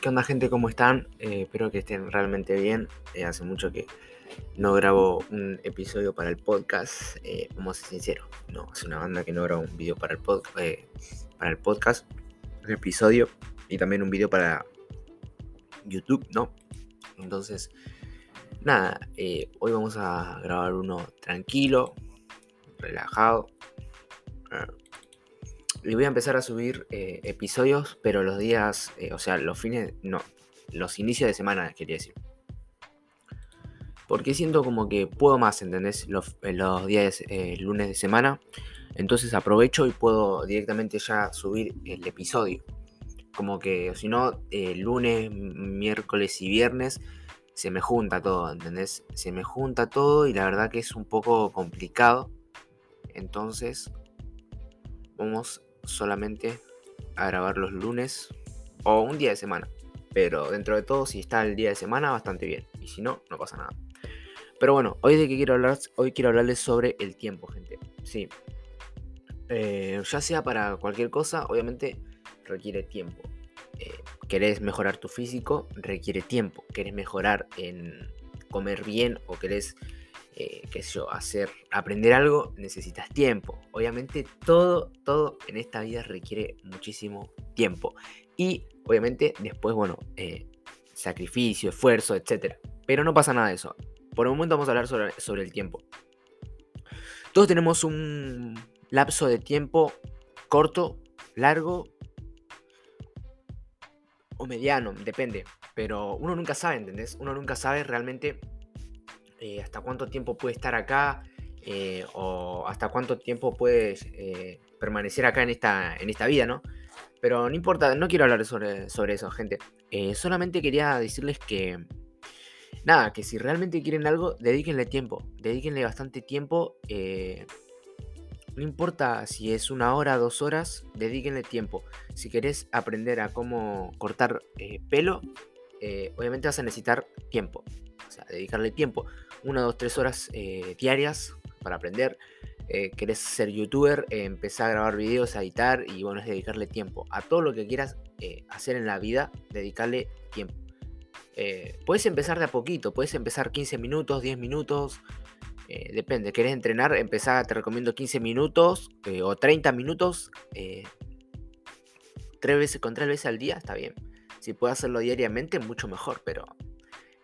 ¿Qué onda gente? ¿Cómo están? Eh, espero que estén realmente bien. Eh, hace mucho que no grabo un episodio para el podcast. Eh, vamos a ser sinceros. No, es una banda que no graba un video para el, para el podcast. Un episodio. Y también un video para YouTube, ¿no? Entonces, nada. hoy vamos a grabar uno tranquilo, relajado y voy a empezar a subir eh, episodios, pero los días, eh, o sea, los fines, no, los inicios de semana, quería decir. Porque siento como que puedo más, ¿entendés? Los, eh, los días lunes de semana. Entonces aprovecho y puedo directamente ya subir el episodio. Como que si no, lunes, miércoles y viernes se me junta todo, ¿entendés? Se me junta todo y la verdad que es un poco complicado. Entonces, vamos solamente a grabar los lunes o un día de semana. Pero dentro de todo, si está el día de semana, bastante bien. Y si no, no pasa nada. Pero bueno, hoy de qué quiero hablar, hoy quiero hablarles sobre el tiempo, gente. Sí. Eh, ya sea para cualquier cosa, obviamente requiere tiempo. Eh, querés mejorar tu físico, requiere tiempo. Querés mejorar en comer bien o querés eh, qué sé yo, hacer, aprender algo, necesitas tiempo. Obviamente todo, todo en esta vida requiere muchísimo tiempo. Y obviamente después, bueno, eh, sacrificio, esfuerzo, etc. Pero no pasa nada de eso. Por el momento vamos a hablar sobre, sobre el tiempo. Todos tenemos un lapso de tiempo corto, largo o mediano, depende. Pero uno nunca sabe, ¿entendés? Uno nunca sabe realmente eh, hasta cuánto tiempo puede estar acá eh, o hasta cuánto tiempo puedes eh, permanecer acá en esta, en esta vida, ¿no? Pero no importa, no quiero hablar sobre, sobre eso, gente. solamente quería decirles que, nada, que si realmente quieren algo, dedíquenle tiempo, dedíquenle bastante tiempo. no importa si es una hora, dos horas, dedíquenle tiempo. Si querés aprender a cómo cortar pelo, obviamente vas a necesitar tiempo. O sea, dedicarle tiempo una, dos, tres horas eh, diarias para aprender. Eh, querés ser youtuber, eh, empezar a grabar videos, a editar y bueno, es dedicarle tiempo. A todo lo que quieras hacer en la vida, dedicarle tiempo. puedes empezar de a poquito, puedes empezar 15 minutos, 10 minutos, depende. ¿Querés entrenar? Empezar, te recomiendo 15 minutos o 30 minutos, tres veces con tres veces al día, está bien. Si puedes hacerlo diariamente, mucho mejor, pero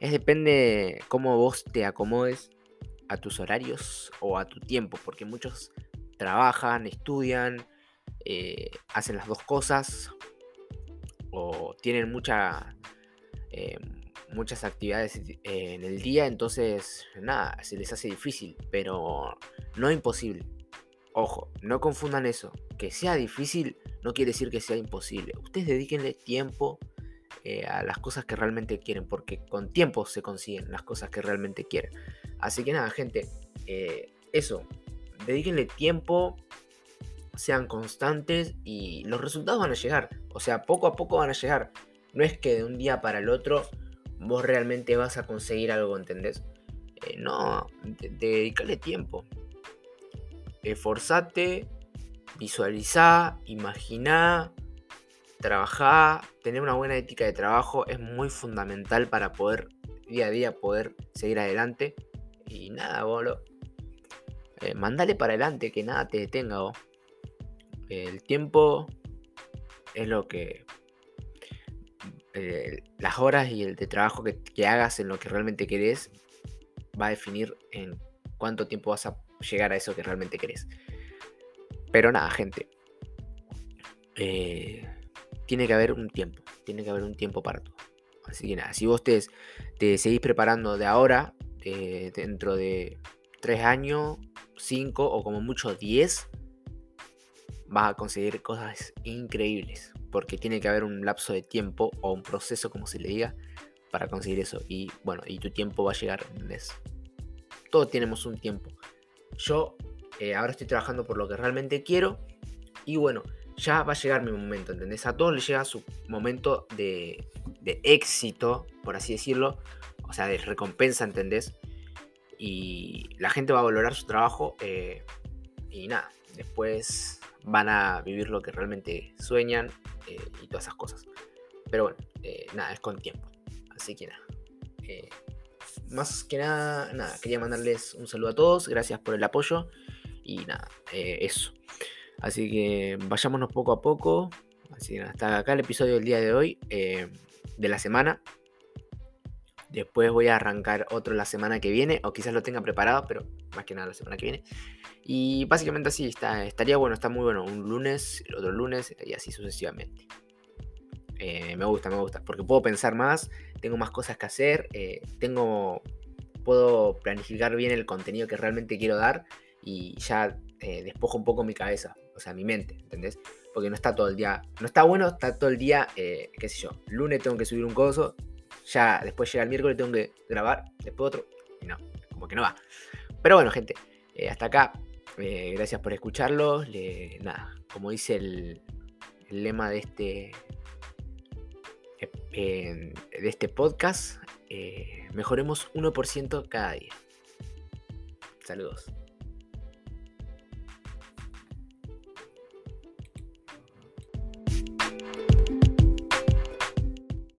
es depende cómo vos te acomodes a tus horarios o a tu tiempo, porque muchos trabajan, estudian, eh, hacen las dos cosas o tienen eh, muchas actividades en el día, entonces nada, se les hace difícil, pero no imposible. Ojo, no confundan eso. Que sea difícil no quiere decir que sea imposible. Ustedes dedíquenle tiempo eh, a las cosas que realmente quieren, porque con tiempo se consiguen las cosas que realmente quieren. Así que nada, gente, eh, eso, dedíquenle tiempo, sean constantes y los resultados van a llegar. O sea, poco a poco van a llegar. No es que de un día para el otro vos realmente vas a conseguir algo, ¿entendés? Eh, no, dedícale tiempo. Esforzate, visualiza, imagina trabajar, tener una buena ética de trabajo es muy fundamental para poder día a día poder seguir adelante. Y nada, boludo. Eh, mandale para adelante, que nada te detenga, vos. El tiempo es lo que. Eh, las horas y el de trabajo que, hagas en lo que realmente querés va a definir en cuánto tiempo vas a llegar a eso que realmente querés. Pero nada, gente. Eh, tiene que haber un tiempo, tiene que haber un tiempo para todo. Así que nada, si vos te, te seguís preparando de ahora, dentro de 3 años, 5 o como mucho 10, vas a conseguir cosas increíbles. Porque tiene que haber un lapso de tiempo o un proceso, como se le diga, para conseguir eso. Y bueno, y tu tiempo va a llegar. Todos tenemos un tiempo. Yo eh, ahora estoy trabajando por lo que realmente quiero. Y bueno, ya va a llegar mi momento, ¿entendés? A todos les llega su momento de, éxito, por así decirlo, o sea, de recompensa, ¿entendés? Y la gente va a valorar su trabajo eh, y nada, después van a vivir lo que realmente sueñan eh, y todas esas cosas. Pero bueno, nada, es con tiempo. Así que nada. más que nada, nada, quería mandarles un saludo a todos. Gracias por el apoyo. Y nada, eso. Así que vayámonos poco a poco. Así que hasta acá el episodio del día de hoy, de la semana. Después voy a arrancar otro la semana que viene, o quizás lo tenga preparado, pero más que nada la semana que viene. Y básicamente así, está, estaría bueno, está muy bueno. Un lunes, el otro lunes y así sucesivamente. Eh, me gusta, me gusta, porque puedo pensar más, tengo más cosas que hacer, eh, tengo, puedo planificar bien el contenido que realmente quiero dar y ya eh, despojo un poco mi cabeza, o sea, mi mente, ¿entendés? Porque no está todo el día, no está bueno, está todo el día, qué sé yo, lunes tengo que subir un coso, ya después llega el miércoles, tengo que grabar, después otro, y no, como que no va. Pero bueno, gente, eh, hasta acá. Eh, gracias por escucharlo. nada, como dice el, lema de este, eh, de este podcast, mejoremos 1% cada día. Saludos.